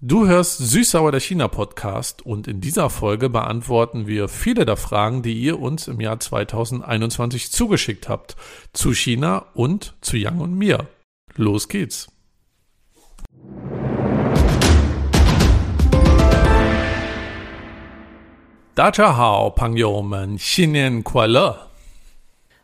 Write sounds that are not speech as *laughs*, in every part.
Du hörst Süßsauer der China Podcast und in dieser Folge beantworten wir viele der Fragen, die ihr uns im Jahr 2021 zugeschickt habt. Zu China und zu Yang und mir. Los geht's. Dacha Hao, Pangyomen, Xinian Kuala.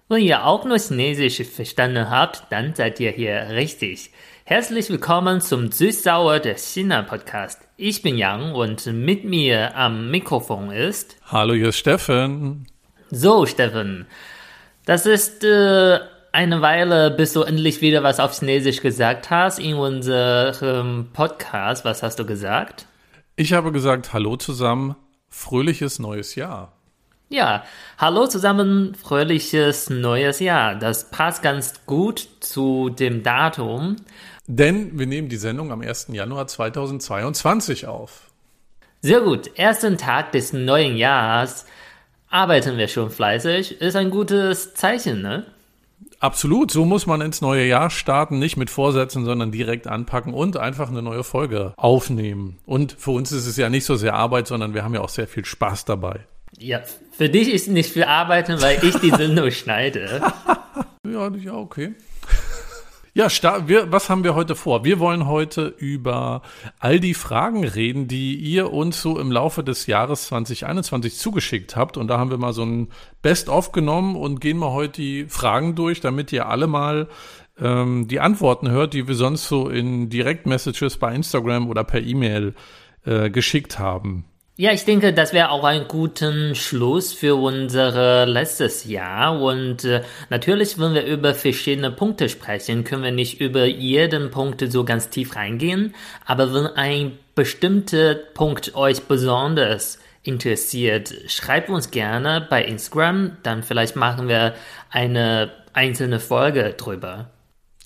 Wenn ihr auch nur Chinesisch verstanden habt, dann seid ihr hier richtig. Herzlich willkommen zum Süßsauer der China Podcast. Ich bin Yang und mit mir am Mikrofon ist. Hallo, hier ist Steffen. So, Steffen. Das ist äh, eine Weile, bis du endlich wieder was auf Chinesisch gesagt hast in unserem Podcast. Was hast du gesagt? Ich habe gesagt, hallo zusammen, fröhliches neues Jahr. Ja, hallo zusammen, fröhliches neues Jahr. Das passt ganz gut zu dem Datum. Denn wir nehmen die Sendung am 1. Januar 2022 auf. Sehr gut. Ersten Tag des neuen Jahres arbeiten wir schon fleißig. Ist ein gutes Zeichen, ne? Absolut, so muss man ins neue Jahr starten, nicht mit Vorsätzen, sondern direkt anpacken und einfach eine neue Folge aufnehmen. Und für uns ist es ja nicht so sehr Arbeit, sondern wir haben ja auch sehr viel Spaß dabei. Ja, für dich ist nicht viel Arbeiten, weil ich die *laughs* Sendung schneide. Ja, ja, okay. Ja, wir, was haben wir heute vor? Wir wollen heute über all die Fragen reden, die ihr uns so im Laufe des Jahres 2021 zugeschickt habt. Und da haben wir mal so ein Best-of genommen und gehen mal heute die Fragen durch, damit ihr alle mal ähm, die Antworten hört, die wir sonst so in Direct-Messages bei Instagram oder per E-Mail äh, geschickt haben. Ja, ich denke, das wäre auch ein guter Schluss für unser letztes Jahr. Und äh, natürlich, wenn wir über verschiedene Punkte sprechen, können wir nicht über jeden Punkt so ganz tief reingehen. Aber wenn ein bestimmter Punkt euch besonders interessiert, schreibt uns gerne bei Instagram. Dann vielleicht machen wir eine einzelne Folge drüber.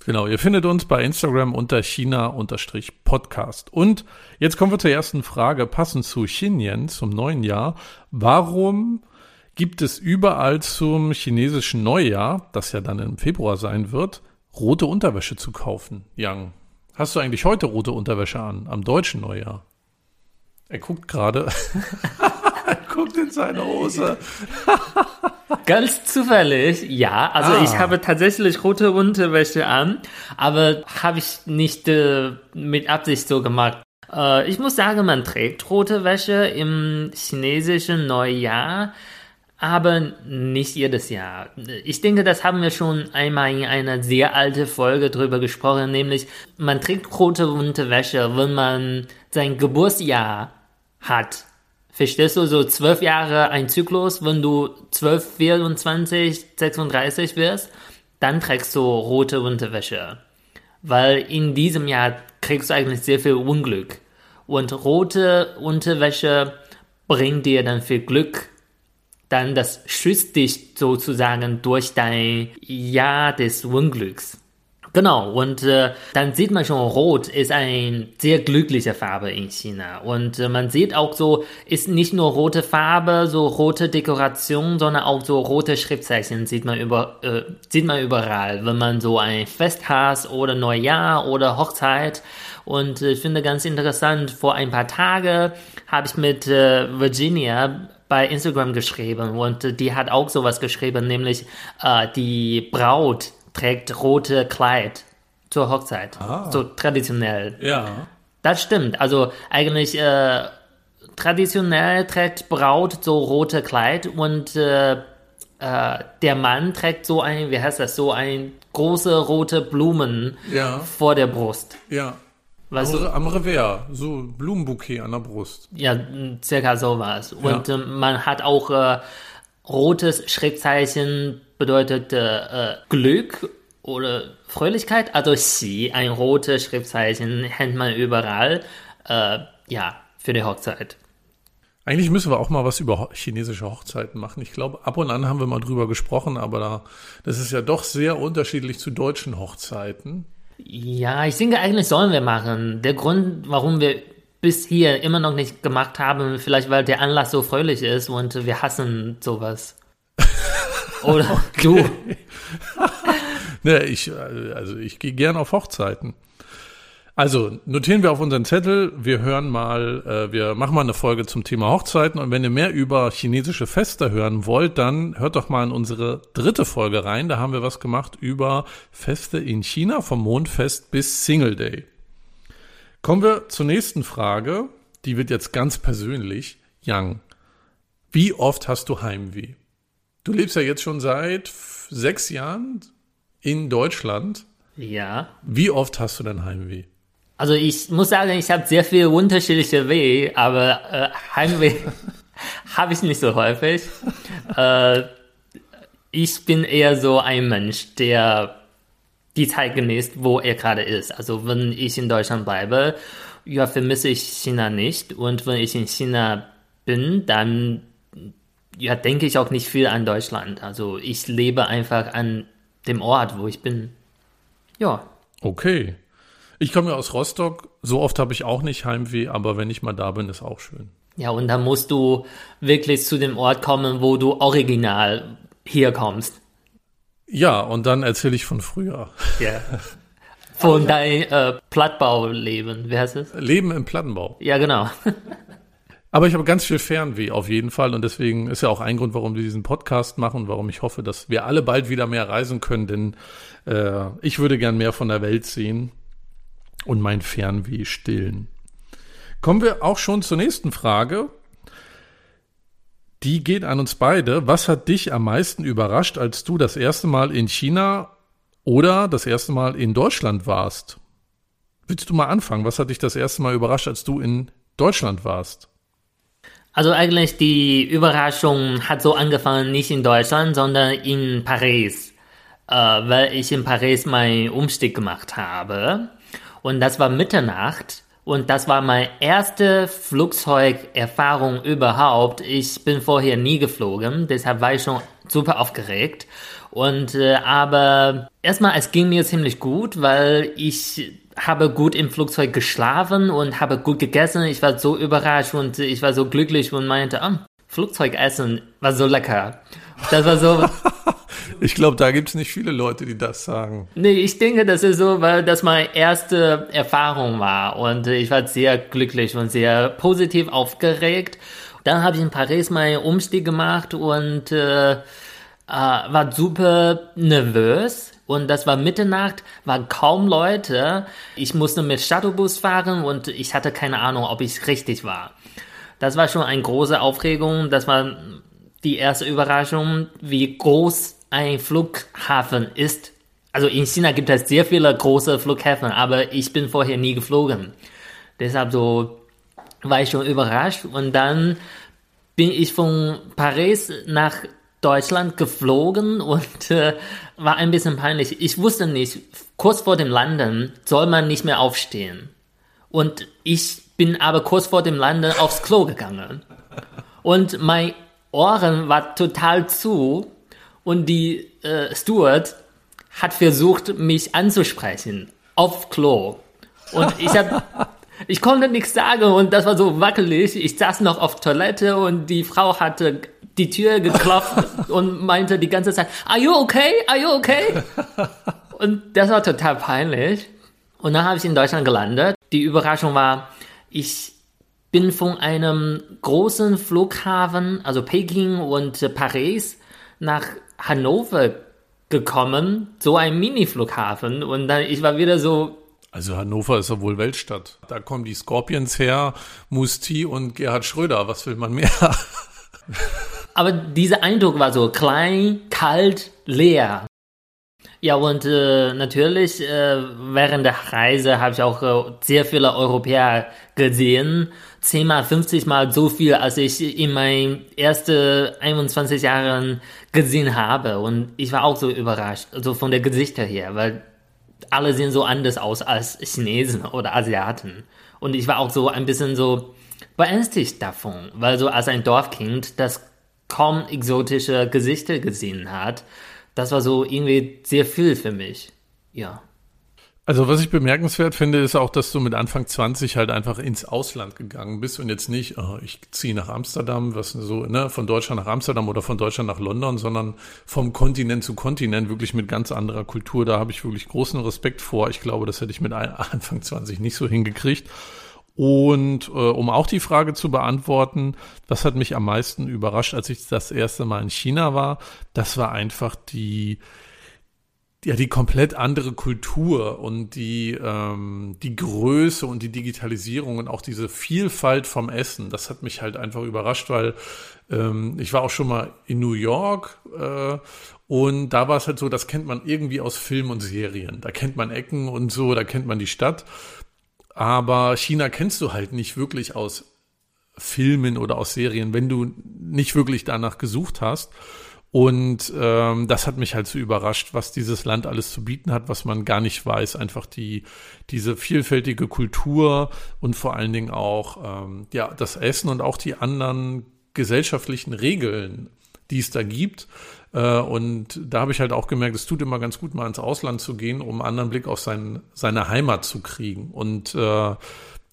Genau, ihr findet uns bei Instagram unter China-Podcast. Und jetzt kommen wir zur ersten Frage, passend zu Xinyan, zum neuen Jahr. Warum gibt es überall zum chinesischen Neujahr, das ja dann im Februar sein wird, rote Unterwäsche zu kaufen? Yang, hast du eigentlich heute rote Unterwäsche an, am deutschen Neujahr? Er guckt gerade. *laughs* er guckt in seine Hose. *laughs* *laughs* Ganz zufällig, ja. Also ah. ich habe tatsächlich rote Unterwäsche an, aber habe ich nicht äh, mit Absicht so gemacht. Äh, ich muss sagen, man trägt rote Wäsche im chinesischen Neujahr, aber nicht jedes Jahr. Ich denke, das haben wir schon einmal in einer sehr alten Folge drüber gesprochen, nämlich man trägt rote Unterwäsche, wenn man sein Geburtsjahr hat. Verstehst du, so zwölf Jahre ein Zyklus, wenn du zwölf, 24, 36 wirst, dann trägst du rote Unterwäsche. Weil in diesem Jahr kriegst du eigentlich sehr viel Unglück. Und rote Unterwäsche bringt dir dann viel Glück. Dann das schützt dich sozusagen durch dein Jahr des Unglücks. Genau, und äh, dann sieht man schon, Rot ist eine sehr glückliche Farbe in China. Und äh, man sieht auch so, ist nicht nur rote Farbe, so rote Dekoration, sondern auch so rote Schriftzeichen sieht man, über, äh, sieht man überall, wenn man so ein Fest hat oder Neujahr oder Hochzeit. Und äh, ich finde ganz interessant, vor ein paar Tagen habe ich mit äh, Virginia bei Instagram geschrieben und äh, die hat auch sowas geschrieben, nämlich äh, die Braut trägt rote Kleid zur Hochzeit. Ah. So traditionell. Ja. Das stimmt. Also eigentlich äh, traditionell trägt Braut so rote Kleid und äh, äh, der Mann trägt so ein, wie heißt das, so ein große rote Blumen ja. vor der Brust. Ja. Weißt am, am Revers, so Blumenbouquet an der Brust. Ja, circa sowas. Und ja. Ähm, man hat auch äh, rotes Schriftzeichen bedeutet äh, Glück oder Fröhlichkeit. Also Xi, ein rotes Schriftzeichen, kennt man überall. Äh, ja, für die Hochzeit. Eigentlich müssen wir auch mal was über chinesische Hochzeiten machen. Ich glaube, ab und an haben wir mal drüber gesprochen, aber da, das ist ja doch sehr unterschiedlich zu deutschen Hochzeiten. Ja, ich denke, eigentlich sollen wir machen. Der Grund, warum wir bis hier immer noch nicht gemacht haben, vielleicht weil der Anlass so fröhlich ist und wir hassen sowas. *laughs* Oder okay. du. *laughs* ne, ich, also ich gehe gern auf Hochzeiten. Also notieren wir auf unseren Zettel, wir hören mal, äh, wir machen mal eine Folge zum Thema Hochzeiten und wenn ihr mehr über chinesische Feste hören wollt, dann hört doch mal in unsere dritte Folge rein. Da haben wir was gemacht über Feste in China, vom Mondfest bis Single Day. Kommen wir zur nächsten Frage, die wird jetzt ganz persönlich. Yang, wie oft hast du Heimweh? Du lebst ja jetzt schon seit sechs Jahren in Deutschland. Ja. Wie oft hast du denn Heimweh? Also ich muss sagen, ich habe sehr viele unterschiedliche Weh, aber äh, Heimweh *laughs* habe ich nicht so häufig. äh, ich bin eher so ein Mensch, der die Zeit genießt, wo er gerade ist. Also wenn ich in Deutschland bleibe, ja, vermisse ich China nicht. Und wenn ich in China bin, dann ja, denke ich auch nicht viel an Deutschland. Also ich lebe einfach an dem Ort, wo ich bin. Ja. Okay. Ich komme ja aus Rostock. So oft habe ich auch nicht Heimweh, aber wenn ich mal da bin, ist auch schön. Ja, und dann musst du wirklich zu dem Ort kommen, wo du original hier kommst. Ja, und dann erzähle ich von früher. Ja. *laughs* Von deinem äh, Plattbauleben. Wie heißt es? Leben im Plattenbau. Ja, genau. *laughs* Aber ich habe ganz viel Fernweh auf jeden Fall und deswegen ist ja auch ein Grund, warum wir diesen Podcast machen, warum ich hoffe, dass wir alle bald wieder mehr reisen können, denn äh, ich würde gern mehr von der Welt sehen und mein Fernweh stillen. Kommen wir auch schon zur nächsten Frage. Die geht an uns beide. Was hat dich am meisten überrascht, als du das erste Mal in China oder das erste Mal in Deutschland warst? Willst du mal anfangen? Was hat dich das erste Mal überrascht, als du in Deutschland warst? Also eigentlich die Überraschung hat so angefangen, nicht in Deutschland, sondern in Paris, äh, weil ich in Paris meinen Umstieg gemacht habe. Und das war Mitternacht. Und das war meine erste Flugzeugerfahrung überhaupt. Ich bin vorher nie geflogen, deshalb war ich schon super aufgeregt. Und äh, aber erstmal, es ging mir ziemlich gut, weil ich habe gut im Flugzeug geschlafen und habe gut gegessen. Ich war so überrascht und ich war so glücklich und meinte, oh, Flugzeugessen war so lecker. Das war so. *laughs* ich glaube, da gibt es nicht viele Leute, die das sagen. Nee, ich denke, das ist so, weil das meine erste Erfahrung war und ich war sehr glücklich und sehr positiv aufgeregt. Dann habe ich in Paris meinen Umstieg gemacht und äh, äh, war super nervös. Und das war Mitternacht, waren kaum Leute. Ich musste mit Shuttlebus fahren und ich hatte keine Ahnung, ob ich richtig war. Das war schon eine große Aufregung. Das war die erste Überraschung, wie groß ein Flughafen ist. Also in China gibt es sehr viele große Flughäfen, aber ich bin vorher nie geflogen. Deshalb so war ich schon überrascht und dann bin ich von Paris nach Deutschland geflogen und äh, war ein bisschen peinlich. Ich wusste nicht, kurz vor dem Landen soll man nicht mehr aufstehen. Und ich bin aber kurz vor dem Landen aufs Klo gegangen. Und mein Ohren war total zu und die äh, Steward hat versucht, mich anzusprechen auf Klo. Und ich habe *laughs* ich konnte nichts sagen und das war so wackelig. Ich saß noch auf Toilette und die Frau hatte die Tür geklopft *laughs* und meinte die ganze Zeit, are you okay? Are you okay? *laughs* Und das war total peinlich. Und dann habe ich in Deutschland gelandet. Die Überraschung war, ich bin von einem großen Flughafen, also Peking und Paris, nach Hannover gekommen, so ein Mini-Flughafen. Und dann, ich war wieder so. Also Hannover ist ja wohl Weltstadt. Da kommen die Scorpions her, Musti und Gerhard Schröder. Was will man mehr? *laughs* Aber dieser Eindruck war so klein, kalt, leer. Ja, und äh, natürlich äh, während der Reise habe ich auch äh, sehr viele Europäer gesehen. Zehnmal, 50 Mal so viel, als ich in meinen ersten 21 Jahren gesehen habe. Und ich war auch so überrascht, also von der Gesichter her, weil alle sehen so anders aus als Chinesen oder Asiaten. Und ich war auch so ein bisschen so beängstigt davon, weil so als ein Dorfkind, das kaum exotische Gesichter gesehen hat, das war so irgendwie sehr viel für mich. Ja. Also was ich bemerkenswert finde, ist auch, dass du mit Anfang 20 halt einfach ins Ausland gegangen bist und jetzt nicht, oh, ich ziehe nach Amsterdam, was so, ne, von Deutschland nach Amsterdam oder von Deutschland nach London, sondern vom Kontinent zu Kontinent, wirklich mit ganz anderer Kultur. Da habe ich wirklich großen Respekt vor. Ich glaube, das hätte ich mit *laughs* Anfang 20 nicht so hingekriegt. Und äh, um auch die Frage zu beantworten, was hat mich am meisten überrascht, als ich das erste Mal in China war, das war einfach die ja die komplett andere Kultur und die ähm, die Größe und die Digitalisierung und auch diese Vielfalt vom Essen, das hat mich halt einfach überrascht, weil ähm, ich war auch schon mal in New York äh, und da war es halt so, das kennt man irgendwie aus Film und Serien. Da kennt man Ecken und so, da kennt man die Stadt. Aber China kennst du halt nicht wirklich aus Filmen oder aus Serien, wenn du nicht wirklich danach gesucht hast. Und ähm, das hat mich halt so überrascht, was dieses Land alles zu bieten hat, was man gar nicht weiß. Einfach die diese vielfältige Kultur und vor allen Dingen auch ähm, ja das Essen und auch die anderen gesellschaftlichen Regeln, die es da gibt. Äh, und da habe ich halt auch gemerkt, es tut immer ganz gut, mal ins Ausland zu gehen, um einen anderen Blick auf sein, seine Heimat zu kriegen. Und äh,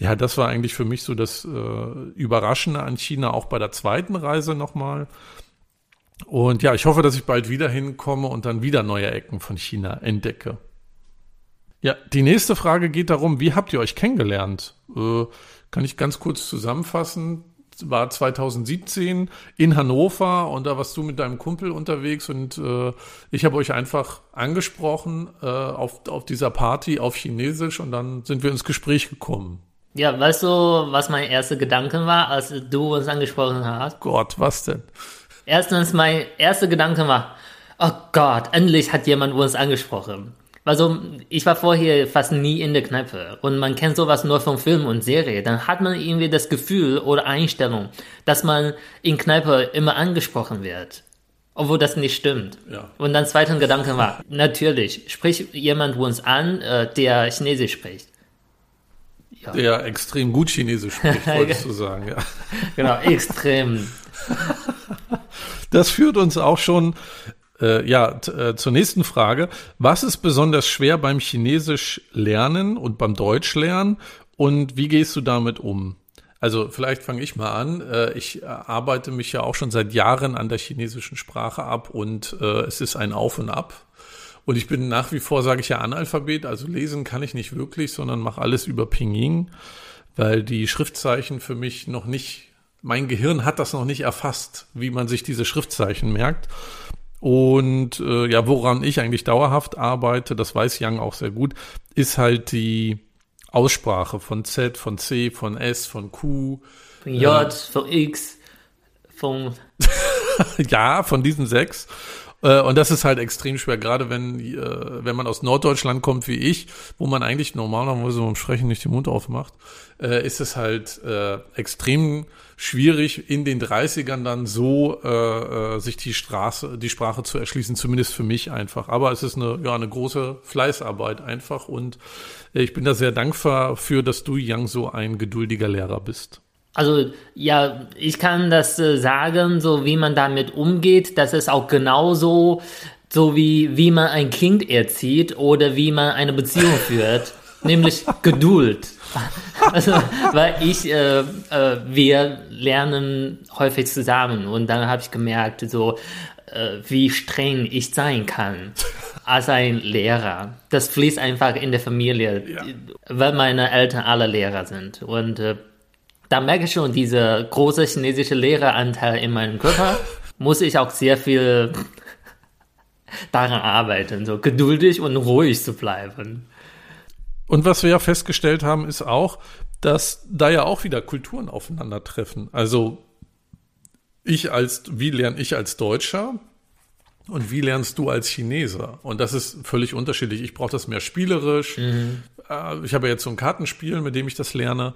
ja, das war eigentlich für mich so das äh, Überraschende an China, auch bei der zweiten Reise nochmal. Und ja, ich hoffe, dass ich bald wieder hinkomme und dann wieder neue Ecken von China entdecke. Ja, die nächste Frage geht darum, wie habt ihr euch kennengelernt? Äh, kann ich ganz kurz zusammenfassen. War 2017 in Hannover und da warst du mit deinem Kumpel unterwegs und äh, ich habe euch einfach angesprochen äh, auf, auf dieser Party auf Chinesisch und dann sind wir ins Gespräch gekommen. Ja, weißt du, was mein erster Gedanke war, als du uns angesprochen hast? Gott, was denn? Erstens, mein erster Gedanke war, oh Gott, endlich hat jemand uns angesprochen. Also, ich war vorher fast nie in der Kneipe und man kennt sowas nur von Film und Serie. Dann hat man irgendwie das Gefühl oder Einstellung, dass man in Kneipe immer angesprochen wird. Obwohl das nicht stimmt. Ja. Und dann zweiter Gedanke war, natürlich, spricht jemand uns an, äh, der Chinesisch spricht. Ja. Der extrem gut Chinesisch spricht, wolltest *laughs* du sagen, ja. Genau, extrem. *laughs* Das führt uns auch schon äh, ja, äh, zur nächsten Frage. Was ist besonders schwer beim Chinesisch lernen und beim Deutsch lernen und wie gehst du damit um? Also vielleicht fange ich mal an. Äh, ich äh, arbeite mich ja auch schon seit Jahren an der chinesischen Sprache ab und äh, es ist ein Auf und Ab. Und ich bin nach wie vor, sage ich ja, Analphabet, also lesen kann ich nicht wirklich, sondern mache alles über Pinyin, weil die Schriftzeichen für mich noch nicht mein Gehirn hat das noch nicht erfasst, wie man sich diese Schriftzeichen merkt. Und äh, ja, woran ich eigentlich dauerhaft arbeite, das weiß Young auch sehr gut, ist halt die Aussprache von Z, von C, von S, von Q. Von J, äh, von X, von. *laughs* ja, von diesen sechs. Äh, und das ist halt extrem schwer, gerade wenn, äh, wenn man aus Norddeutschland kommt wie ich, wo man eigentlich normalerweise beim Sprechen nicht den Mund aufmacht, äh, ist es halt extrem schwierig, in den 30ern dann so sich die Straße, die Sprache zu erschließen, zumindest für mich einfach. Aber es ist eine, ja, eine große Fleißarbeit einfach und ich bin da sehr dankbar für, dass du, Young, so ein geduldiger Lehrer bist. Also ja, ich kann das äh, sagen, so wie man damit umgeht, das ist auch genauso, so wie wie man ein Kind erzieht oder wie man eine Beziehung führt, *laughs* nämlich Geduld. Also, weil ich, äh, äh, wir lernen häufig zusammen und dann habe ich gemerkt, so äh, wie streng ich sein kann als ein Lehrer. Das fließt einfach in der Familie, ja. weil meine Eltern alle Lehrer sind und äh, da merke ich schon, dieser große chinesische Lehreranteil in meinem Körper *laughs* muss ich auch sehr viel daran arbeiten, so geduldig und ruhig zu bleiben. Und was wir ja festgestellt haben, ist auch, dass da ja auch wieder Kulturen aufeinandertreffen. Also ich als, wie lerne ich als Deutscher und wie lernst du als Chineser? Und das ist völlig unterschiedlich. Ich brauche das mehr spielerisch. Mhm. Äh, ich habe jetzt so ein Kartenspiel, mit dem ich das lerne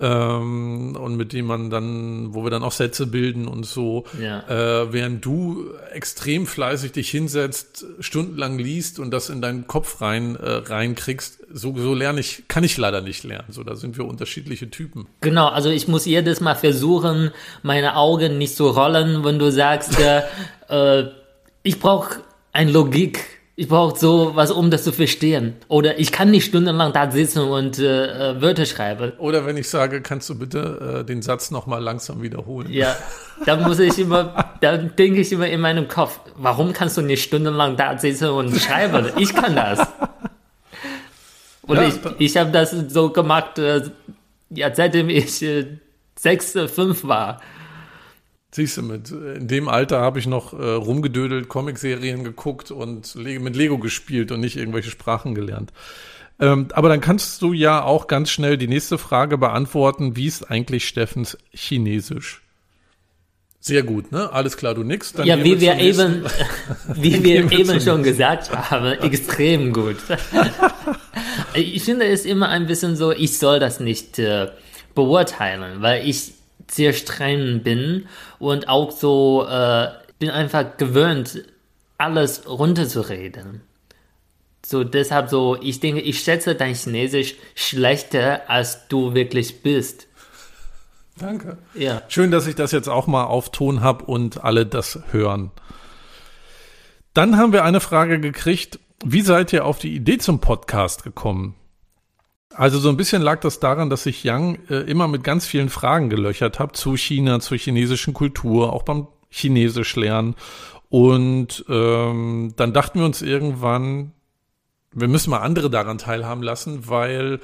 ähm, und mit dem man dann, wo wir dann auch Sätze bilden und so, ja. äh, während du extrem fleißig dich hinsetzt, stundenlang liest und das in deinen Kopf rein äh, reinkriegst, so, so lerne ich, kann ich leider nicht lernen. So, da sind wir unterschiedliche Typen. Genau, also ich muss jedes Mal versuchen, meine Augen nicht zu rollen, wenn du sagst, äh, *laughs* äh, ich brauche ein Logik Ich brauche so was, um das zu verstehen. Oder ich kann nicht stundenlang da sitzen und äh, äh Wörter schreiben. Oder wenn ich sage, kannst du bitte äh, den Satz nochmal langsam wiederholen? Ja, da muss ich immer, da denke ich immer in meinem Kopf, warum kannst du nicht stundenlang da sitzen und schreiben? Ich kann das. Und ja, ich, ich habe das so gemacht, äh, ja, seitdem ich äh, sechs, äh, fünf war. Siehst du, mit, in dem Alter habe ich noch äh, rumgedödelt, Comicserien geguckt und mit Lego gespielt und nicht irgendwelche Sprachen gelernt. Ähm, aber dann kannst du ja auch ganz schnell die nächste Frage beantworten. Wie ist eigentlich Steffens Chinesisch? Sehr gut, ne? Alles klar, du nix. Dann ja, wie wir eben, *laughs* wie wir eben schon gesagt haben, *laughs* extrem gut. ich finde es immer ein bisschen so, ich soll das nicht äh, beurteilen, weil ich sehr streng bin und auch so äh, bin einfach gewöhnt, alles runterzureden. So deshalb so, ich denke, ich schätze dein Chinesisch schlechter, als du wirklich bist. Danke. Ja. Schön, dass ich das jetzt auch mal auf Ton habe und alle das hören. Dann haben wir eine Frage gekriegt. Wie seid ihr auf die Idee zum Podcast gekommen? Also so ein bisschen lag das daran, dass ich Yang äh, immer mit ganz vielen Fragen gelöchert habe zu China, zur chinesischen Kultur, auch beim Chinesisch lernen. Und ähm, dann dachten wir uns irgendwann, wir müssen mal andere daran teilhaben lassen, weil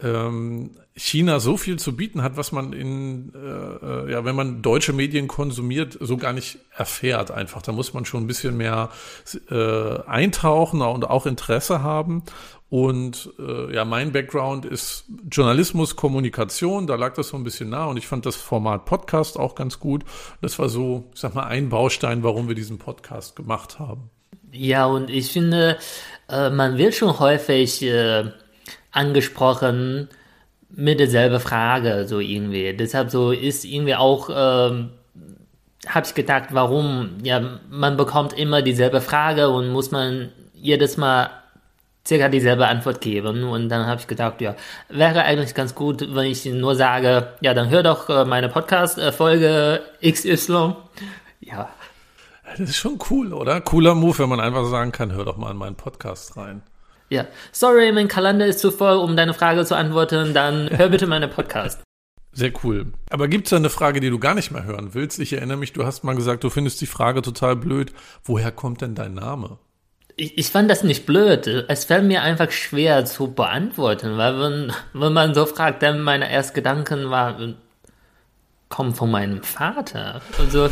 ähm, China so viel zu bieten hat, was man in, äh, äh, ja, wenn man deutsche Medien konsumiert, so gar nicht erfährt einfach. Da muss man schon ein bisschen mehr äh, eintauchen und auch Interesse haben. Und äh, ja, mein Background ist Journalismus, Kommunikation, da lag das so ein bisschen nah und ich fand das Format Podcast auch ganz gut. Das war so, ich sag mal, ein Baustein, warum wir diesen Podcast gemacht haben. Ja, und ich finde, äh, man wird schon häufig äh, angesprochen mit derselben Frage, so irgendwie. Deshalb so ist irgendwie auch, ähm, habe ich gedacht, warum? Ja, man bekommt immer dieselbe Frage und muss man jedes Mal circa dieselbe Antwort geben. Und dann habe ich gedacht, ja, wäre eigentlich ganz gut, wenn ich nur sage, ja, dann hör doch äh, meine Podcast-Folge XY. Ja. Das ist schon cool, oder? Cooler Move, wenn man einfach sagen kann, hör doch mal in meinen Podcast rein. Ja, sorry, mein Kalender ist zu voll, um deine Frage zu antworten, dann hör bitte meinen Podcast. Sehr cool. Aber gibt es da eine Frage, die du gar nicht mehr hören willst? Ich erinnere mich, du hast mal gesagt, du findest die Frage total blöd. Woher kommt denn dein Name? ich, ich fand das nicht blöd. Es fällt mir einfach schwer zu beantworten, weil wenn, wenn man so fragt, dann meine ersten Gedanken war, kommen von meinem Vater. Also,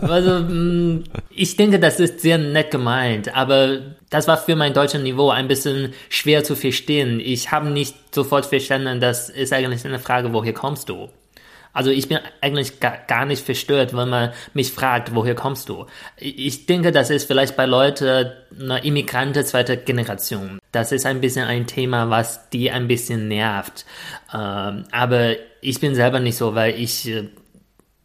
also mm, ich denke, das ist sehr nett gemeint, aber das war für mein deutsches Niveau ein bisschen schwer zu verstehen. Ich habe nicht sofort verstanden, das ist eigentlich eine Frage, woher kommst du? Also ich bin eigentlich gar, nicht verstört, wenn man mich fragt, woher kommst du? Ich denke, das ist vielleicht bei Leuten eine Immigrante zweiter Generation. Das ist ein bisschen ein Thema, was die ein bisschen nervt. Ähm, aber ich bin selber nicht so, weil ich äh,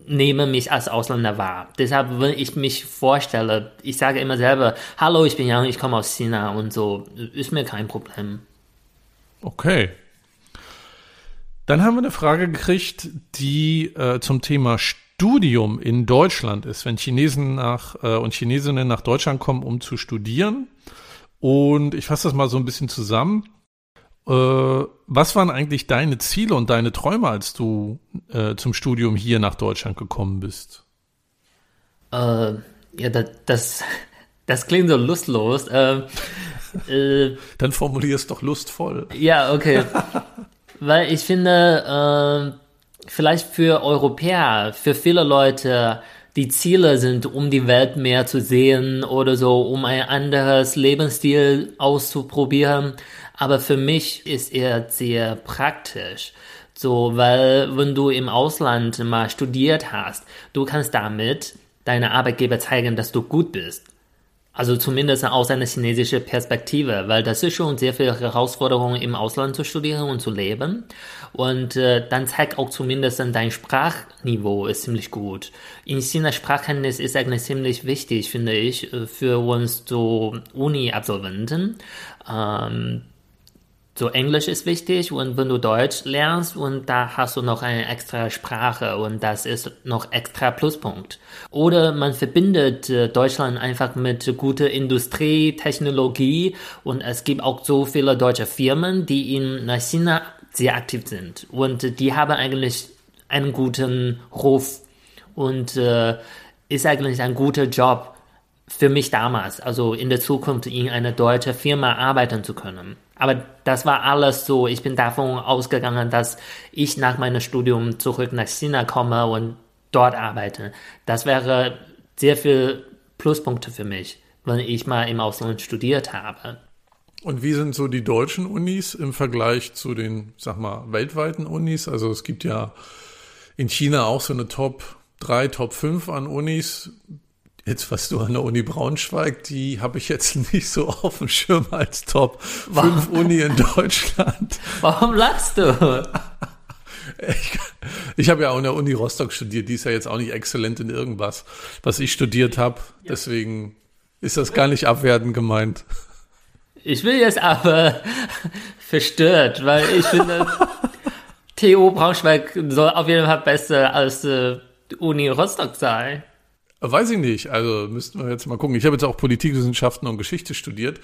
nehme mich als Ausländer wahr. Deshalb, wenn ich mich vorstelle, ich sage immer selber, hallo, ich bin Yang, ich komme aus China und so, ist mir kein Problem. Okay, dann haben wir eine Frage gekriegt, die äh, zum Thema Studium in Deutschland ist, wenn Chinesen nach äh, und Chinesinnen nach Deutschland kommen, um zu studieren. Und ich fasse das mal so ein bisschen zusammen. Äh, was waren eigentlich deine Ziele und deine Träume, als du äh, zum Studium hier nach Deutschland gekommen bist? Äh, ja, das, das, das klingt so lustlos. Äh, äh, Dann formulier es doch lustvoll. Ja, okay. *laughs* weil ich finde, äh, vielleicht für Europäer, für viele Leute, die Ziele sind, um die Welt mehr zu sehen oder so, um ein anderes Lebensstil auszuprobieren. Aber für mich ist er sehr praktisch. So, weil wenn du im Ausland mal studiert hast, du kannst damit deine Arbeitgeber zeigen, dass du gut bist. Also zumindest aus einer chinesischen Perspektive, weil das ist schon sehr viel Herausforderung im Ausland zu studieren und zu leben. Und äh, dann zeigt auch zumindest dein Sprachniveau ist ziemlich gut. In China Sprachkenntnis ist eigentlich ziemlich wichtig, finde ich, äh, für uns so Uni-Absolventen. Ähm, So Englisch ist wichtig und wenn du Deutsch lernst und da hast du noch eine extra Sprache und das ist noch extra Pluspunkt. Oder man verbindet äh, Deutschland einfach mit guter Industrie, Technologie und es gibt auch so viele deutsche Firmen, die in China sehr aktiv sind und die haben eigentlich einen guten Ruf und äh, ist eigentlich ein guter Job für mich damals, also in der Zukunft in einer deutschen Firma arbeiten zu können. Aber das war alles so. Ich bin davon ausgegangen, dass ich nach meinem Studium zurück nach China komme und dort arbeite. Das wäre sehr viel Pluspunkte für mich, wenn ich mal im Ausland studiert habe. Und wie sind so die deutschen Unis im Vergleich zu den, sag mal, weltweiten Unis? Also es gibt ja in China auch so eine Top 3, Top 5 an Unis. Jetzt was du an der Uni Braunschweig, die habe ich jetzt *laughs* nicht so auf dem Schirm als Top 5 Uni in Deutschland. Warum lachst du? Ich, ich habe ja auch in der Uni Rostock studiert, die ist ja jetzt auch nicht exzellent in irgendwas, was ich studiert habe. Deswegen ist das gar nicht abwertend gemeint. Ich will jetzt aber verstört, weil ich finde, *laughs* TU Braunschweig soll auf jeden Fall besser als äh, Uni Rostock sein. Weiß ich nicht. Also müssten wir jetzt mal gucken. Ich habe jetzt auch Politikwissenschaften und Geschichte studiert.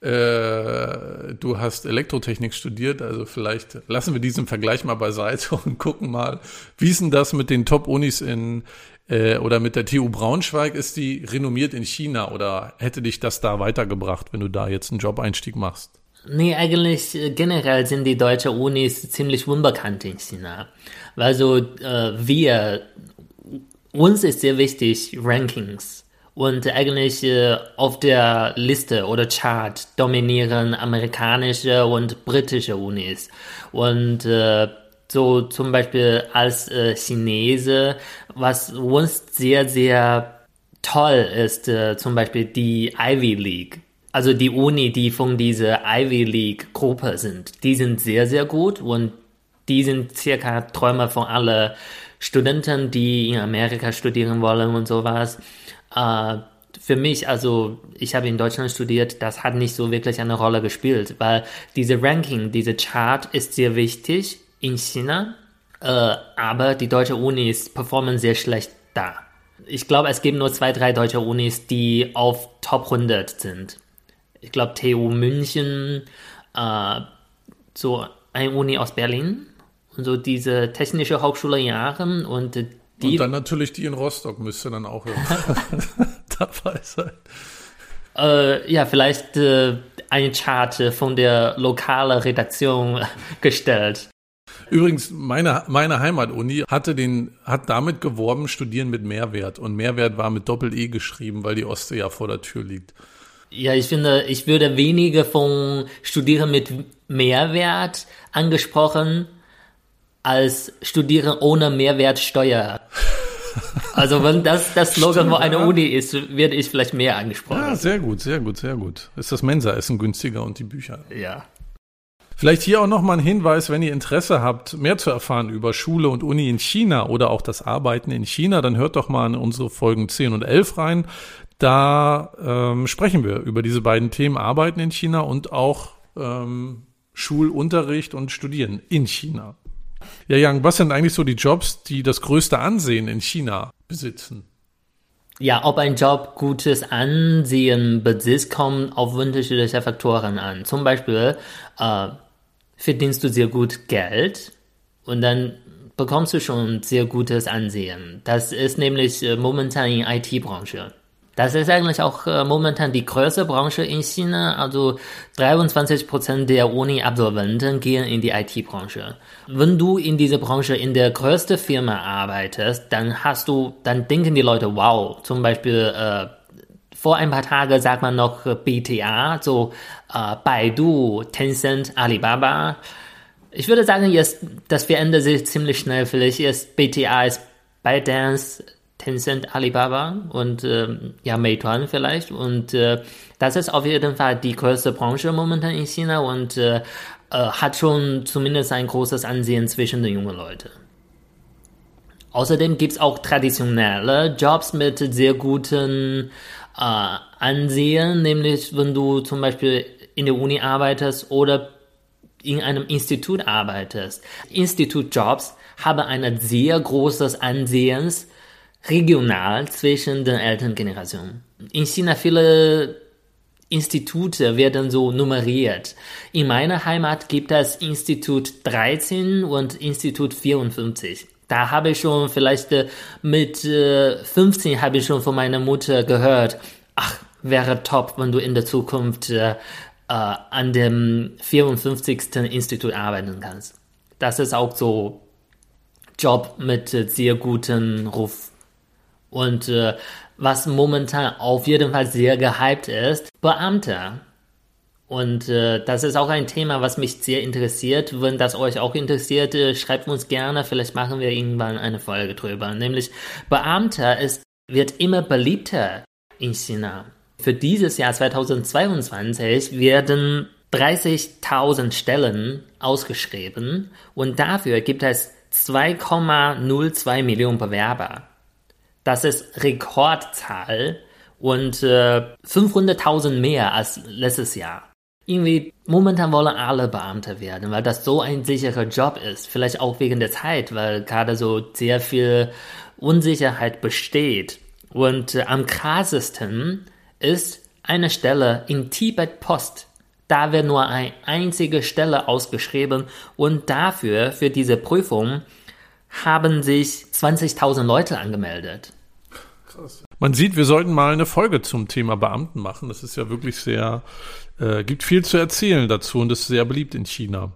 Äh, du hast Elektrotechnik studiert, also vielleicht lassen wir diesen Vergleich mal beiseite *laughs* und gucken mal, wie ist denn das mit den Top-Unis in äh, oder mit der TU Braunschweig? Ist die renommiert in China oder hätte dich das da weitergebracht, wenn du da jetzt einen Job-Einstieg machst? Nee, eigentlich äh, generell sind die deutschen Unis ziemlich unbekannt in China. Also äh, wir uns ist sehr wichtig Rankings. Und eigentlich äh, auf der Liste oder Chart dominieren amerikanische und britische Unis. Und äh, so zum Beispiel als äh, Chinese, was uns sehr, sehr toll ist, äh, zum Beispiel die Ivy League. Also die Uni, die von dieser Ivy League Gruppe sind, die sind sehr, sehr gut und die sind circa Träume von alle Studenten, die in Amerika studieren wollen und sowas. Äh, für mich, also ich habe in Deutschland studiert, das hat nicht so wirklich eine Rolle gespielt, weil diese Ranking, diese Chart ist sehr wichtig in China, äh, aber die deutsche Unis performen sehr schlecht da. Ich glaube, es gibt nur zwei, drei deutsche Unis, die auf Top 100 sind. Ich glaube, TU München, äh, so eine Uni aus Berlin und so diese technische Hochschule Jahren und die. Und dann natürlich die in Rostock müsste dann auch *laughs* dabei sein. Äh, ja, vielleicht äh, eine Chart von der lokalen Redaktion *laughs* gestellt. Übrigens, meine, meine Heimatuni hatte den, hat damit geworben, studieren mit Mehrwert. Und Mehrwert war mit Doppel-E geschrieben, weil die Ostsee ja vor der Tür liegt. Ja, ich finde, ich würde weniger von Studieren mit Mehrwert angesprochen, als Studieren ohne Mehrwertsteuer. Also wenn das das *laughs* Slogan Stimmt, einer ja. Uni ist, werde ich vielleicht mehr angesprochen. Ja, sehr gut, sehr gut, sehr gut. Ist das Mensa-Essen günstiger und die Bücher? Ja. Vielleicht hier auch nochmal ein Hinweis, wenn ihr Interesse habt, mehr zu erfahren über Schule und Uni in China oder auch das Arbeiten in China, dann hört doch mal in unsere Folgen 10 und 11 rein. Da ähm, sprechen wir über diese beiden Themen Arbeiten in China und auch ähm, Schulunterricht und Studieren in China. Ja, Yang, was sind eigentlich so die Jobs, die das größte Ansehen in China besitzen? Ja, ob ein Job gutes Ansehen besitzt, kommt auf unterschiedliche Faktoren an. Zum Beispiel äh, verdienst du sehr gut Geld und dann bekommst du schon sehr gutes Ansehen. Das ist nämlich äh, momentan in IT-Branche. Das ist eigentlich auch äh, momentan die größte Branche in China. Also 23 Prozent der Uni-Absolventen gehen in die IT-Branche. Wenn du in dieser Branche in der größten Firma arbeitest, dann hast du, dann denken die Leute, wow, zum Beispiel äh, vor ein paar Tagen sagt man noch BTA, so äh, Baidu, Tencent, Alibaba. Ich würde sagen, jetzt, das verändert sich ziemlich schnell. Vielleicht ist BTA ist ByteDance, Tencent, Alibaba und ähm, ja, Meituan vielleicht. Und äh, das ist auf jeden Fall die größte Branche momentan in China und äh, äh, hat schon zumindest ein großes Ansehen zwischen den jungen Leuten. Außerdem gibt es auch traditionelle Jobs mit sehr guten äh, Ansehen, nämlich wenn du zum Beispiel in der Uni arbeitest oder in einem Institut arbeitest. Institutjobs haben ein sehr großes Ansehen regional zwischen den Elterngenerationen. In China viele Institute werden so nummeriert. In meiner Heimat gibt es Institut 13 und Institut 54. Da habe ich schon vielleicht äh, mit 15 äh, habe ich schon von meiner Mutter gehört, ach, wäre top, wenn du in der Zukunft äh, äh, an dem 54. Institut arbeiten kannst. Das ist auch so Job mit sehr gutem Ruf. Und äh, was momentan auf jeden Fall sehr gehypt ist, Beamter. Und äh, das ist auch ein Thema, was mich sehr interessiert. Wenn das euch auch interessiert, äh, schreibt uns gerne. Vielleicht machen wir irgendwann eine Folge drüber. Nämlich Beamter ist, wird immer beliebter in China. Für dieses Jahr 2022 werden 30.000 Stellen ausgeschrieben und dafür gibt es 2,02 Millionen Bewerber. Das ist Rekordzahl und äh, 500.000 mehr als letztes Jahr. Irgendwie, momentan wollen alle Beamte werden, weil das so ein sicherer Job ist. Vielleicht auch wegen der Zeit, weil gerade so sehr viel Unsicherheit besteht. Und äh, am krassesten ist eine Stelle in Tibet Post. Da wird nur eine einzige Stelle ausgeschrieben und dafür, für diese Prüfung, haben sich 20.000 Leute angemeldet. Krass. Man sieht, wir sollten mal eine Folge zum Thema Beamten machen. Das ist ja wirklich sehr, äh, gibt viel zu erzählen dazu und ist sehr beliebt in China.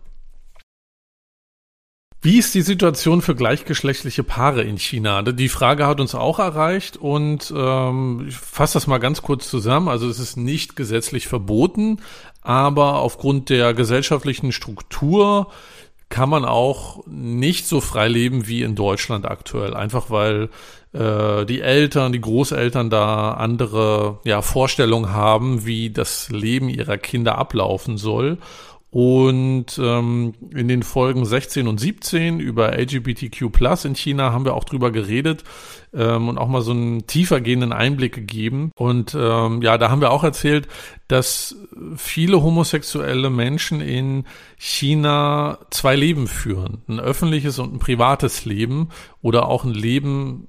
Wie ist die Situation für gleichgeschlechtliche Paare in China? Die Frage hat uns auch erreicht und ähm, ich fasse das mal ganz kurz zusammen. Also es ist nicht gesetzlich verboten, aber aufgrund der gesellschaftlichen Struktur kann man auch nicht so frei leben wie in Deutschland aktuell. Einfach weil äh, die Eltern, die Großeltern da andere ja, Vorstellungen haben, wie das Leben ihrer Kinder ablaufen soll. Und ähm, in den Folgen 16 und 17 über LGBTQ in China haben wir auch drüber geredet ähm, und auch mal so einen tiefer gehenden Einblick gegeben. Und ähm, ja, da haben wir auch erzählt, dass viele homosexuelle Menschen in China zwei Leben führen. Ein öffentliches und ein privates Leben oder auch ein Leben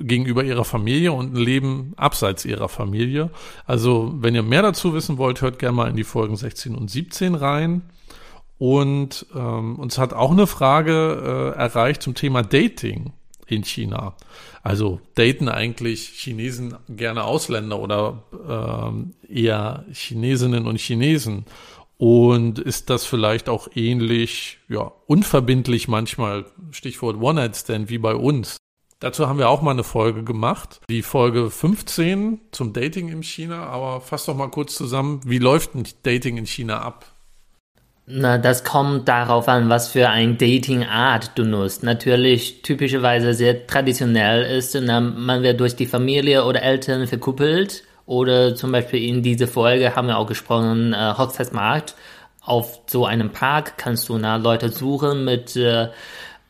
gegenüber ihrer Familie und ein Leben abseits ihrer Familie. Also, wenn ihr mehr dazu wissen wollt, hört gerne mal in die Folgen 16 und 17 rein. Und ähm, uns hat auch eine Frage äh, erreicht zum Thema Dating in China. Also daten eigentlich Chinesen gerne Ausländer oder ähm, eher Chinesinnen und Chinesen. Und ist das vielleicht auch ähnlich, ja, unverbindlich manchmal, Stichwort One-Night-Stand, wie bei uns? Dazu haben wir auch mal eine Folge gemacht, die Folge 15 zum Dating in China. Aber fass doch mal kurz zusammen, wie läuft ein Dating in China ab? Na, das kommt darauf an, was für ein Dating-Art du nutzt. Natürlich typischerweise sehr traditionell ist, na, man wird durch die Familie oder Eltern verkuppelt oder zum Beispiel in dieser Folge haben wir auch gesprochen, äh, Hochzeitsmarkt. Auf so einem Park kannst du na, Leute suchen mit äh,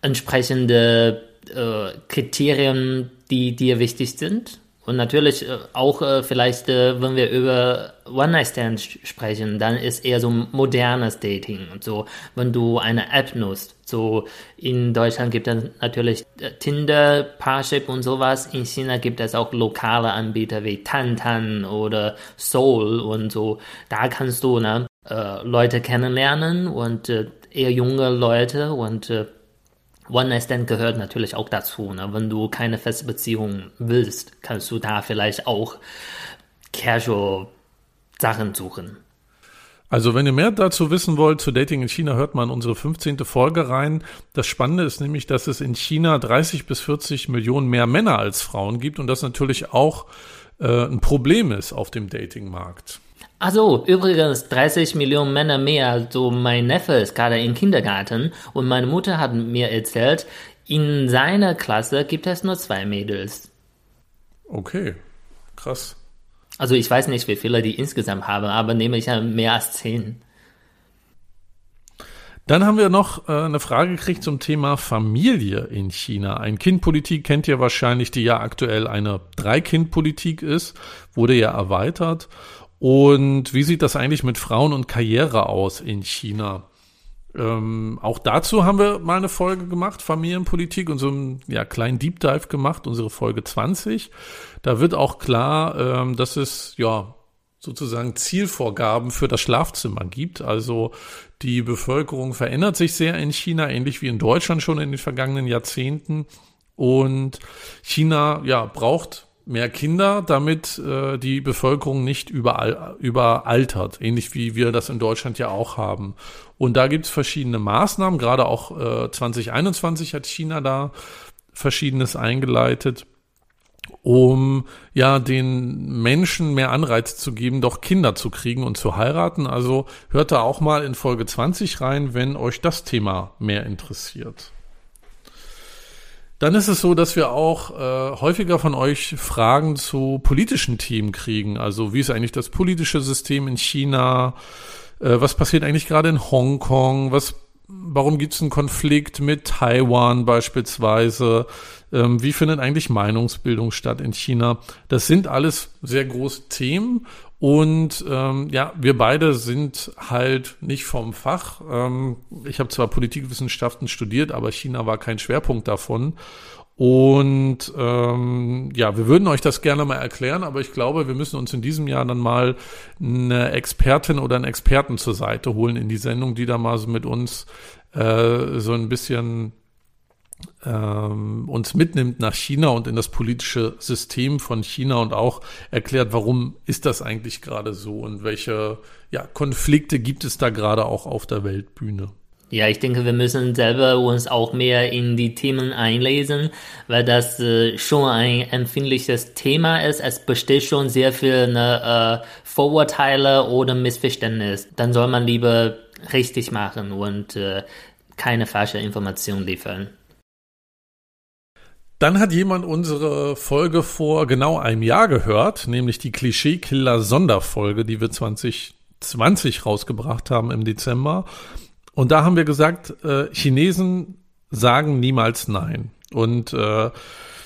entsprechenden äh, Kriterien, die dir wichtig sind. Und natürlich äh, auch äh, vielleicht, äh, wenn wir über One-Night-Stand sprechen, dann ist eher so modernes Dating und so, wenn du eine App nutzt. So in Deutschland gibt es natürlich Tinder, Parship und sowas. In China gibt es auch lokale Anbieter wie Tantan oder Soul und so. Da kannst du ne, Leute kennenlernen und eher junge Leute und One-Night-Stand gehört natürlich auch dazu. Ne? Wenn du keine feste Beziehung willst, kannst du da vielleicht auch casual Sachen suchen. Also wenn ihr mehr dazu wissen wollt, zu Dating in China, hört mal in unsere 15. Folge rein. Das Spannende ist nämlich, dass es in China 30 bis 40 Millionen mehr Männer als Frauen gibt und das natürlich auch äh, ein Problem ist auf dem Datingmarkt. Also übrigens 30 Millionen Männer mehr. So mein Neffe ist gerade im Kindergarten und meine Mutter hat mir erzählt, in seiner Klasse gibt es nur zwei Mädels. Okay, krass. Also ich weiß nicht, wie viele die insgesamt haben, aber nehme ich ja mehr als zehn. Dann haben wir noch äh, eine Frage gekriegt zum Thema Familie in China. Ein-Kind-Politik kennt ihr wahrscheinlich, die ja aktuell eine Drei-Kind-Politik ist, wurde ja erweitert. Und wie sieht das eigentlich mit Frauen und Karriere aus in China? Ähm, auch dazu haben wir mal eine Folge gemacht, Familienpolitik und so einen ja, kleinen Deep Dive gemacht, unsere Folge 20. Da wird auch klar, ähm, dass es ja sozusagen Zielvorgaben für das Schlafzimmer gibt. Also die Bevölkerung verändert sich sehr in China, ähnlich wie in Deutschland schon in den vergangenen Jahrzehnten. Und China ja braucht mehr Kinder, damit äh, die Bevölkerung nicht überall überaltert, ähnlich wie wir das in Deutschland ja auch haben. Und da gibt es verschiedene Maßnahmen, gerade auch äh, 2021 hat China da verschiedenes eingeleitet, um ja den Menschen mehr Anreiz zu geben, doch Kinder zu kriegen und zu heiraten. Also hört da auch mal in Folge 20 rein, wenn euch das Thema mehr interessiert. Dann ist es so, dass wir auch äh, häufiger von euch Fragen zu politischen Themen kriegen. Also wie ist eigentlich das politische System in China? Äh, was passiert eigentlich gerade in Hongkong? Was, warum gibt es einen Konflikt mit Taiwan beispielsweise? Ähm, wie findet eigentlich Meinungsbildung statt in China? Das sind alles sehr große Themen und ähm, ja, wir beide sind halt nicht vom Fach. Ähm, ich habe zwar Politikwissenschaften studiert, aber China war kein Schwerpunkt davon. Und ähm, ja, wir würden euch das gerne mal erklären, aber ich glaube, wir müssen uns in diesem Jahr dann mal eine Expertin oder einen Experten zur Seite holen in die Sendung, die da mal so mit uns äh, so ein bisschen ähm, uns mitnimmt nach China und in das politische System von China und auch erklärt, warum ist das eigentlich gerade so und welche ja, Konflikte gibt es da gerade auch auf der Weltbühne. Ja, ich denke, wir müssen selber uns auch mehr in die Themen einlesen, weil das äh, schon ein empfindliches Thema ist. Es besteht schon sehr viel ne, äh, Vorurteile oder Missverständnis. Dann soll man lieber richtig machen und äh, keine falsche Information liefern. Dann hat jemand unsere Folge vor genau einem Jahr gehört, nämlich die Klischee-Killer-Sonderfolge, die wir 2020 rausgebracht haben im Dezember. Und da haben wir gesagt, äh, Chinesen sagen niemals Nein. Und äh,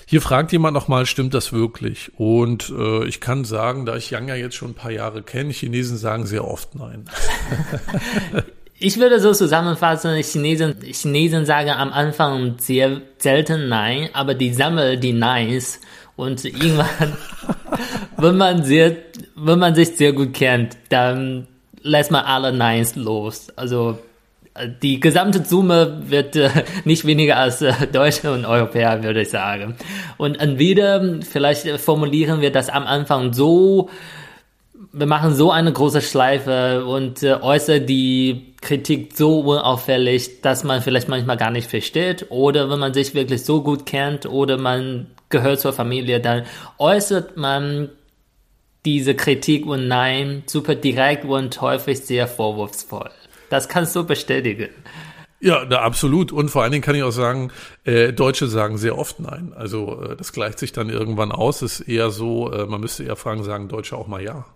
hier fragt jemand nochmal, stimmt das wirklich? Und äh, ich kann sagen, da ich Yang ja jetzt schon ein paar Jahre kenne, Chinesen sagen sehr oft Nein. *laughs* Ich würde so zusammenfassen, Chinesen, Chinesen sagen am Anfang sehr selten Nein, aber die sammeln die Neins und irgendwann, *laughs* wenn man sehr, wenn man sich sehr gut kennt, dann lässt man alle Neins los. Also die gesamte Summe wird äh, nicht weniger als äh, Deutsche und Europäer, würde ich sagen. Und entweder vielleicht formulieren wir das am Anfang so wir machen so eine große Schleife und äh, äußert die Kritik so unauffällig, dass man vielleicht manchmal gar nicht versteht. Oder wenn man sich wirklich so gut kennt oder man gehört zur Familie, dann äußert man diese Kritik und Nein super direkt und häufig sehr vorwurfsvoll. Das kannst du bestätigen. Ja, da absolut. Und vor allen Dingen kann ich auch sagen, äh, Deutsche sagen sehr oft Nein. Also äh, das gleicht sich dann irgendwann aus. Es ist eher so, äh, man müsste eher fragen, sagen Deutsche auch mal Ja.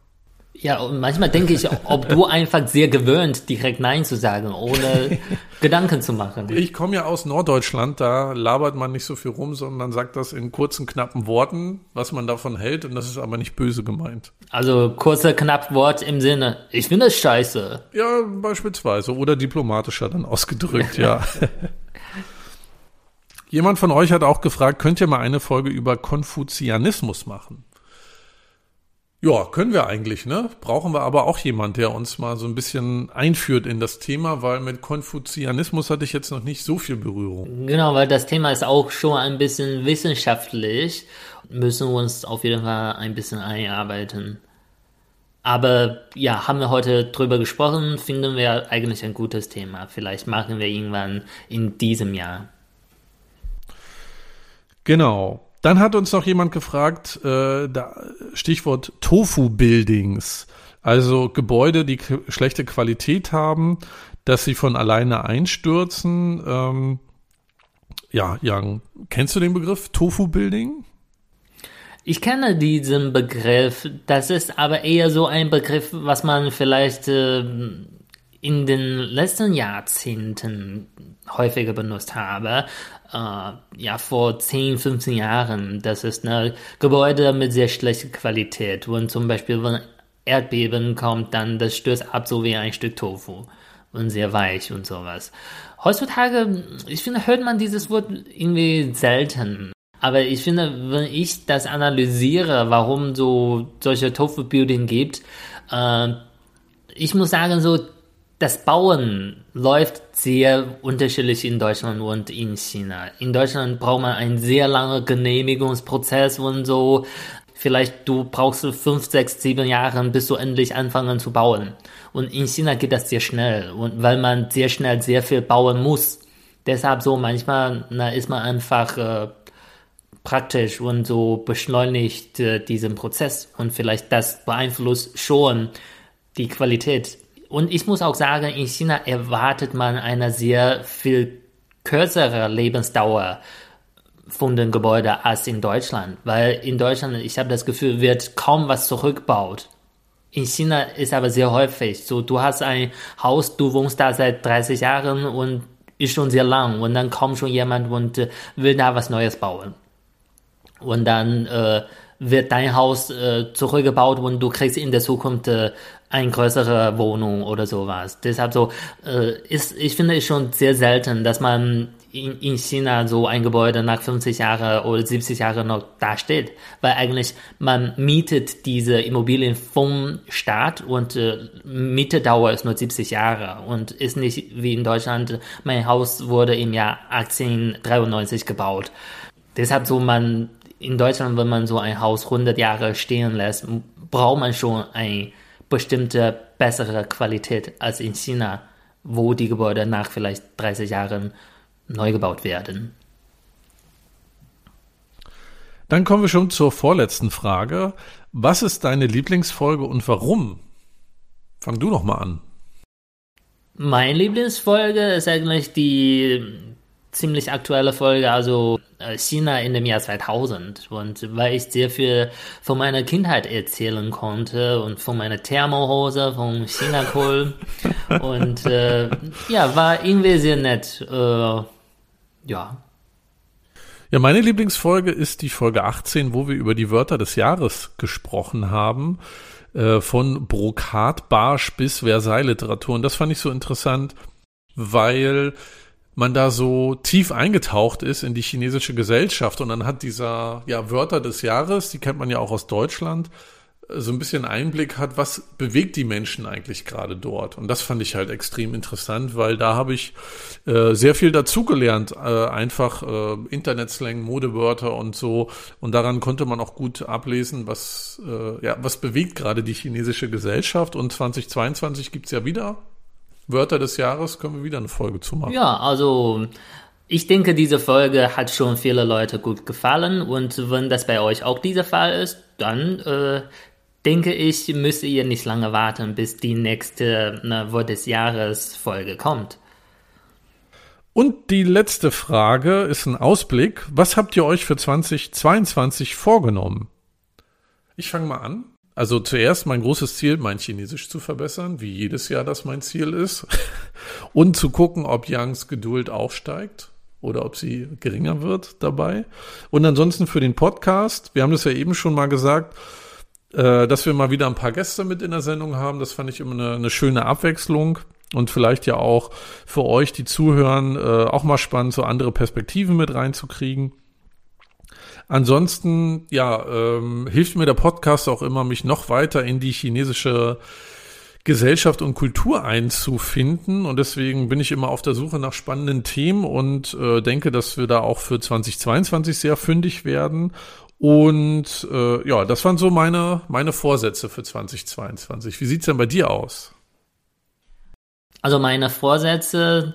Ja, und manchmal denke ich, ob du einfach sehr gewöhnt, direkt Nein zu sagen, ohne *laughs* Gedanken zu machen. Ich komme ja aus Norddeutschland, da labert man nicht so viel rum, sondern sagt das in kurzen, knappen Worten, was man davon hält, und das ist aber nicht böse gemeint. Also kurzer, knapp Wort im Sinne, ich finde es scheiße. Ja, beispielsweise. Oder diplomatischer dann ausgedrückt, ja. *laughs* Jemand von euch hat auch gefragt, könnt ihr mal eine Folge über Konfuzianismus machen? Ja, können wir eigentlich, ne? Brauchen wir aber auch jemand, der uns mal so ein bisschen einführt in das Thema, weil mit Konfuzianismus hatte ich jetzt noch nicht so viel Berührung. Genau, weil das Thema ist auch schon ein bisschen wissenschaftlich, müssen wir uns auf jeden Fall ein bisschen einarbeiten. Aber ja, haben wir heute drüber gesprochen, finden wir eigentlich ein gutes Thema. Vielleicht machen wir irgendwann in diesem Jahr. Genau. Dann hat uns noch jemand gefragt, äh, da, Stichwort Tofu-Buildings, also Gebäude, die schlechte Qualität haben, dass sie von alleine einstürzen. Ähm, ja, Jan, kennst du den Begriff Tofu-Building? Ich kenne diesen Begriff. Das ist aber eher so ein Begriff, was man vielleicht äh, in den letzten Jahrzehnten häufiger benutzt habe äh, ja, vor 10, 15 Jahren. Das ist ein Gebäude mit sehr schlechter Qualität. Und zum Beispiel, wenn Erdbeben kommt, dann das stößt ab so wie ein Stück Tofu. und sehr weich und sowas. Heutzutage, ich finde, hört man dieses Wort irgendwie selten. Aber ich finde, wenn ich das analysiere, warum so solche Tofu-Building gibt, äh, ich muss sagen, so das Bauen läuft sehr unterschiedlich in Deutschland und in China. In Deutschland braucht man einen sehr langen Genehmigungsprozess und so. Vielleicht du brauchst fünf, sechs, sieben Jahre, bis du endlich anfangen zu bauen. Und in China geht das sehr schnell und weil man sehr schnell sehr viel bauen muss. Deshalb so manchmal na, ist man einfach äh, praktisch und so beschleunigt äh, diesen Prozess und vielleicht das beeinflusst schon die Qualität und ich muss auch sagen, in China erwartet man eine sehr viel kürzere Lebensdauer von den Gebäuden als in Deutschland. Weil in Deutschland, ich habe das Gefühl, wird kaum was zurückgebaut. In China ist aber sehr häufig so, du hast ein Haus, du wohnst da seit 30 Jahren und ist schon sehr lang und dann kommt schon jemand und äh, will da was Neues bauen. Und dann äh, wird dein Haus äh, zurückgebaut und du kriegst in der Zukunft äh, eine größere Wohnung oder sowas. Deshalb so, äh, ist, ich finde es schon sehr selten, dass man in, in China so ein Gebäude nach 50 Jahren oder 70 Jahren noch dasteht, weil eigentlich man mietet diese Immobilien vom Staat und äh, Mietedauer ist nur 70 Jahre und ist nicht wie in Deutschland, mein Haus wurde im Jahr 1893 gebaut. Deshalb so man in Deutschland, wenn man so ein Haus 100 Jahre stehen lässt, braucht man schon ein bestimmte bessere Qualität als in China, wo die Gebäude nach vielleicht 30 Jahren neu gebaut werden. Dann kommen wir schon zur vorletzten Frage. Was ist deine Lieblingsfolge und warum? Fang du noch mal an. Meine Lieblingsfolge ist eigentlich die ziemlich aktuelle Folge, also äh, China in dem Jahr 2000. Und weil ich sehr viel von meiner Kindheit erzählen konnte und von meiner Thermohose, vom China-Kohl. *laughs* und äh, ja, war irgendwie sehr nett. Äh, ja. Ja, meine Lieblingsfolge ist die Folge 18, wo wir über die Wörter des Jahres gesprochen haben. Äh, von Brokat, Barsch bis Versailles-Literatur. Und das fand ich so interessant, weil man da so tief eingetaucht ist in die chinesische Gesellschaft und dann hat dieser ja Wörter des Jahres, die kennt man ja auch aus Deutschland, so ein bisschen Einblick hat, was bewegt die Menschen eigentlich gerade dort. Und das fand ich halt extrem interessant, weil da habe ich äh, sehr viel dazugelernt, äh, einfach äh, Internetslang, Modewörter und so. Und daran konnte man auch gut ablesen, was, äh, ja, was bewegt gerade die chinesische Gesellschaft. Und 2022 gibt's ja wieder Wörter des Jahres können wir wieder eine Folge zu machen. Ja, also ich denke, diese Folge hat schon viele Leute gut gefallen und wenn das bei euch auch dieser Fall ist, dann äh, denke ich, müsst ihr nicht lange warten, bis die nächste ne, Wort des Jahres Folge kommt. Und die letzte Frage ist ein Ausblick. Was habt ihr euch für 2022 vorgenommen? Ich fange mal an. Also zuerst mein großes Ziel, mein Chinesisch zu verbessern, wie jedes Jahr das mein Ziel ist. *laughs* Und zu gucken, ob Yangs Geduld aufsteigt oder ob sie geringer wird dabei. Und ansonsten für den Podcast, wir haben das ja eben schon mal gesagt, äh, dass wir mal wieder ein paar Gäste mit in der Sendung haben. Das fand ich immer eine, eine schöne Abwechslung und vielleicht ja auch für euch, die zuhören, äh, auch mal spannend, so andere Perspektiven mit reinzukriegen. Ansonsten, ja, ähm, hilft mir der Podcast auch immer, mich noch weiter in die chinesische Gesellschaft und Kultur einzufinden. Und deswegen bin ich immer auf der Suche nach spannenden Themen und äh, denke, dass wir da auch für 2022 sehr fündig werden. Und äh, ja, das waren so meine, meine Vorsätze für 2022. Wie sieht's denn bei dir aus? Also meine Vorsätze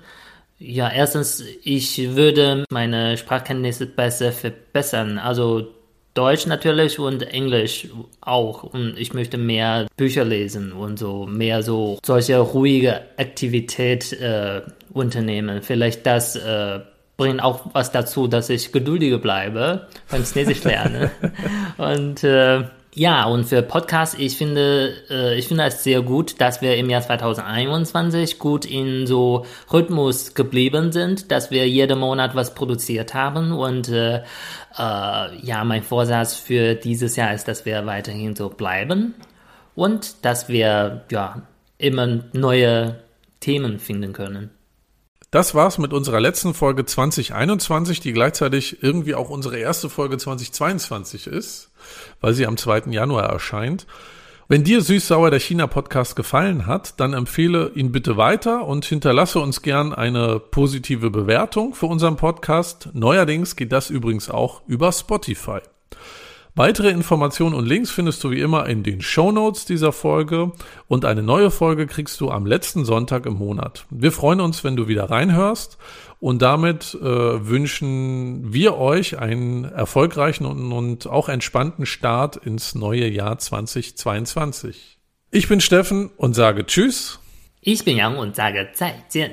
ja, erstens, ich würde meine Sprachkenntnisse besser verbessern. Also Deutsch natürlich und Englisch auch. Und ich möchte mehr Bücher lesen und so mehr so solche ruhige Aktivität äh, unternehmen. Vielleicht das äh, bringt auch was dazu, dass ich geduldiger bleibe beim Chinesisch lerne. *laughs* und äh, ja, und für Podcasts, ich finde, äh, ich finde es sehr gut, dass wir im Jahr 2021 gut in so Rhythmus geblieben sind, dass wir jeden Monat was produziert haben und äh, äh, ja, mein Vorsatz für dieses Jahr ist, dass wir weiterhin so bleiben und dass wir ja immer neue Themen finden können. Das war's mit unserer letzten Folge 2021, die gleichzeitig irgendwie auch unsere erste Folge 2022 ist, weil sie am 2. Januar erscheint. Wenn dir Süß-Sauer der China-Podcast gefallen hat, dann empfehle ihn bitte weiter und hinterlasse uns gern eine positive Bewertung für unseren Podcast. Neuerdings geht das übrigens auch über Spotify. Weitere Informationen und Links findest du wie immer in den Show Notes dieser Folge und eine neue Folge kriegst du am letzten Sonntag im Monat. Wir freuen uns, wenn du wieder reinhörst und damit äh, wünschen wir euch einen erfolgreichen und, und auch entspannten Start ins neue Jahr 2022. Ich bin Steffen und sage Tschüss. Ich bin Yang und sage 再见。